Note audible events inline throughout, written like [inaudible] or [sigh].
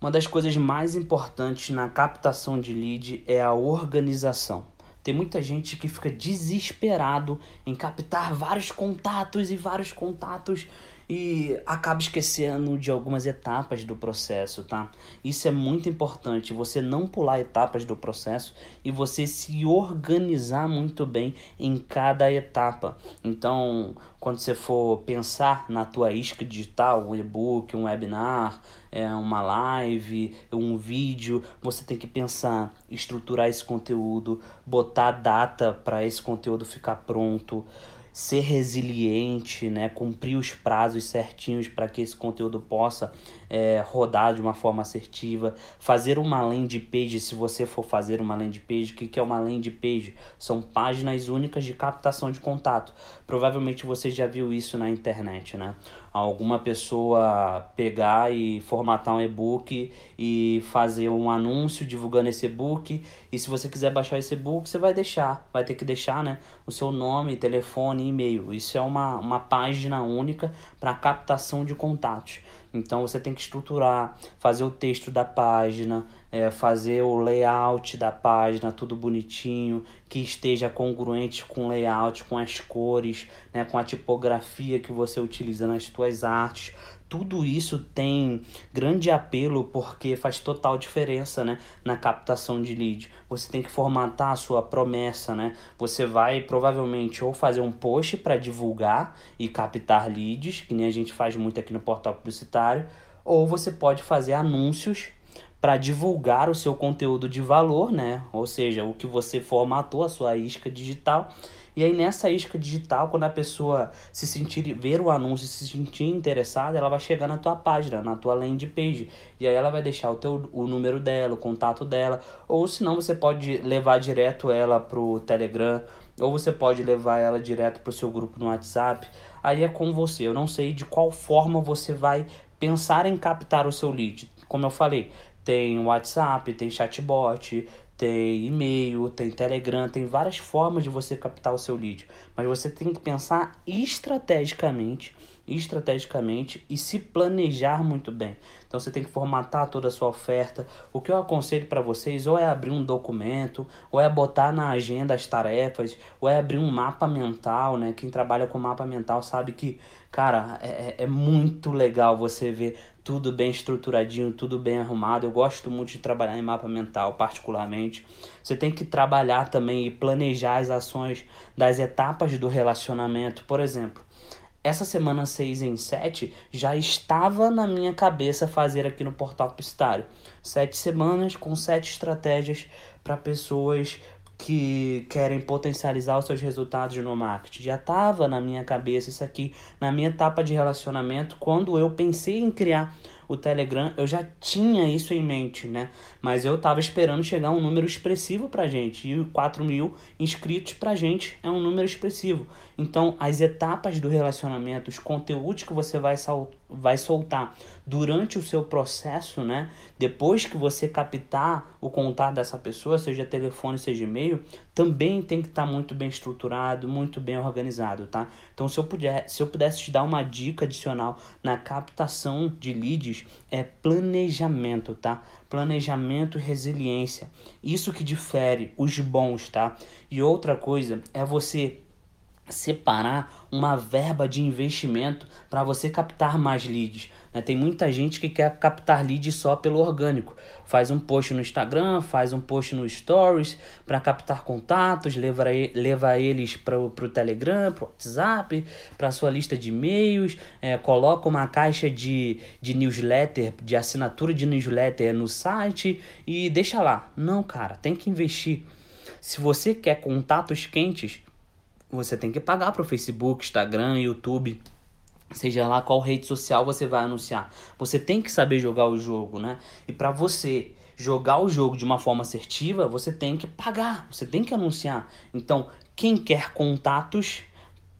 Uma das coisas mais importantes na captação de lead é a organização. Tem muita gente que fica desesperado em captar vários contatos e vários contatos e acaba esquecendo de algumas etapas do processo, tá? Isso é muito importante, você não pular etapas do processo e você se organizar muito bem em cada etapa. Então, quando você for pensar na tua isca digital, um e-book, um webinar, é, uma live, um vídeo, você tem que pensar, estruturar esse conteúdo, botar data para esse conteúdo ficar pronto, ser resiliente, né, cumprir os prazos certinhos para que esse conteúdo possa é, rodar de uma forma assertiva, fazer uma landing page, se você for fazer uma landing page, o que, é uma landing page? São páginas únicas de captação de contato. Provavelmente você já viu isso na internet, né? Alguma pessoa pegar e formatar um e-book e fazer um anúncio divulgando esse e-book. E se você quiser baixar esse e-book, você vai deixar, vai ter que deixar, né? O seu nome, telefone e-mail. Isso é uma, uma página única para captação de contatos. Então você tem que estruturar, fazer o texto da página, é, fazer o layout da página, tudo bonitinho, que esteja congruente com o layout, com as cores, né, com a tipografia que você utiliza nas suas artes. Tudo isso tem grande apelo porque faz total diferença né, na captação de lead. Você tem que formatar a sua promessa, né? Você vai provavelmente ou fazer um post para divulgar e captar leads, que nem a gente faz muito aqui no portal publicitário, ou você pode fazer anúncios para divulgar o seu conteúdo de valor, né? Ou seja, o que você formatou, a sua isca digital. E aí nessa isca digital, quando a pessoa se sentir, ver o anúncio e se sentir interessada, ela vai chegar na tua página, na tua landing page. E aí ela vai deixar o teu o número dela, o contato dela, ou se não você pode levar direto ela pro Telegram, ou você pode levar ela direto pro seu grupo no WhatsApp. Aí é com você. Eu não sei de qual forma você vai pensar em captar o seu lead. Como eu falei, tem WhatsApp, tem chatbot, tem e-mail, tem Telegram, tem várias formas de você captar o seu lead. Mas você tem que pensar estrategicamente, estrategicamente e se planejar muito bem. Então você tem que formatar toda a sua oferta. O que eu aconselho para vocês ou é abrir um documento, ou é botar na agenda as tarefas, ou é abrir um mapa mental, né? Quem trabalha com mapa mental sabe que, cara, é, é, é muito legal você ver tudo bem estruturadinho, tudo bem arrumado. Eu gosto muito de trabalhar em mapa mental, particularmente. Você tem que trabalhar também e planejar as ações das etapas do relacionamento. Por exemplo, essa semana 6 em 7 já estava na minha cabeça fazer aqui no Portal Publicitário. Sete semanas com sete estratégias para pessoas que querem potencializar os seus resultados no marketing. Já estava na minha cabeça isso aqui, na minha etapa de relacionamento, quando eu pensei em criar o Telegram, eu já tinha isso em mente, né? Mas eu tava esperando chegar um número expressivo pra gente. E 4 mil inscritos pra gente é um número expressivo. Então, as etapas do relacionamento, os conteúdos que você vai, vai soltar durante o seu processo, né? Depois que você captar o contato dessa pessoa, seja telefone, seja e-mail, também tem que estar tá muito bem estruturado, muito bem organizado, tá? Então, se eu, puder, se eu pudesse te dar uma dica adicional na captação de leads, é planejamento, tá? Planejamento e resiliência. Isso que difere os bons, tá? E outra coisa é você separar uma verba de investimento para você captar mais leads. Né? Tem muita gente que quer captar leads só pelo orgânico. Faz um post no Instagram, faz um post no Stories para captar contatos, leva, leva eles para o Telegram, para o WhatsApp, para sua lista de e-mails, é, coloca uma caixa de, de newsletter, de assinatura de newsletter no site e deixa lá. Não, cara, tem que investir. Se você quer contatos quentes, você tem que pagar para o Facebook, Instagram, YouTube, seja lá qual rede social você vai anunciar. Você tem que saber jogar o jogo, né? E para você jogar o jogo de uma forma assertiva, você tem que pagar, você tem que anunciar. Então, quem quer contatos,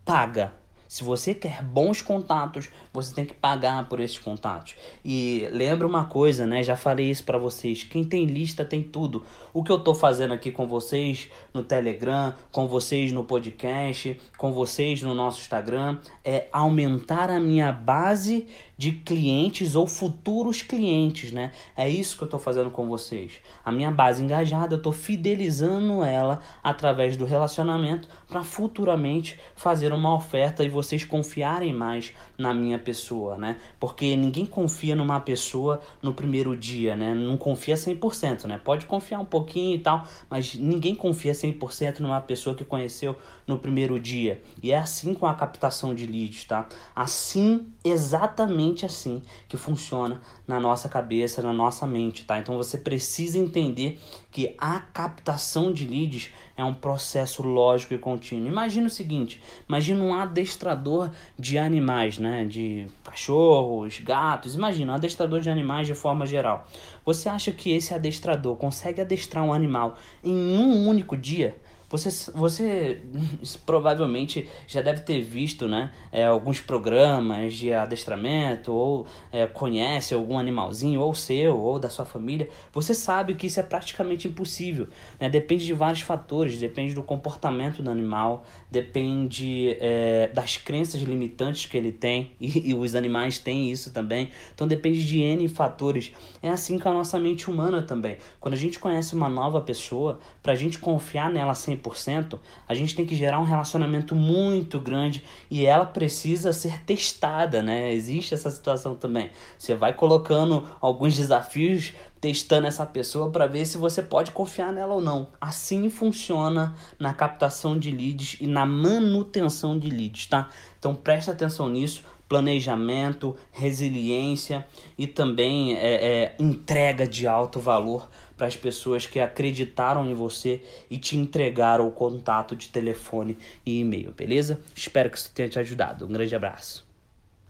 paga. Se você quer bons contatos, você tem que pagar por esses contatos. E lembra uma coisa, né? Já falei isso para vocês. Quem tem lista tem tudo. O que eu tô fazendo aqui com vocês no Telegram, com vocês no podcast, com vocês no nosso Instagram é aumentar a minha base de clientes ou futuros clientes, né? É isso que eu estou fazendo com vocês. A minha base engajada, eu estou fidelizando ela através do relacionamento para futuramente fazer uma oferta e vocês confiarem mais na minha pessoa, né? Porque ninguém confia numa pessoa no primeiro dia, né? Não confia 100%, né? Pode confiar um pouquinho e tal, mas ninguém confia 100% numa pessoa que conheceu no primeiro dia. E é assim com a captação de leads, tá? Assim, exatamente assim que funciona na nossa cabeça, na nossa mente, tá? Então você precisa entender que a captação de leads é um processo lógico e contínuo. Imagina o seguinte, imagina um adestrador de animais, né, de cachorros, gatos, imagina um adestrador de animais de forma geral. Você acha que esse adestrador consegue adestrar um animal em um único dia? Você, você [laughs] provavelmente já deve ter visto né, é, alguns programas de adestramento, ou é, conhece algum animalzinho, ou seu, ou da sua família. Você sabe que isso é praticamente impossível. Né? Depende de vários fatores, depende do comportamento do animal, depende é, das crenças limitantes que ele tem, [laughs] e, e os animais têm isso também. Então depende de N fatores. É assim com a nossa mente humana também. Quando a gente conhece uma nova pessoa, para a gente confiar nela 100%, a gente tem que gerar um relacionamento muito grande e ela precisa ser testada, né? Existe essa situação também. Você vai colocando alguns desafios testando essa pessoa para ver se você pode confiar nela ou não. Assim funciona na captação de leads e na manutenção de leads, tá? Então preste atenção nisso planejamento, resiliência e também é, é, entrega de alto valor para as pessoas que acreditaram em você e te entregaram o contato de telefone e e-mail, beleza? Espero que isso tenha te ajudado. Um grande abraço.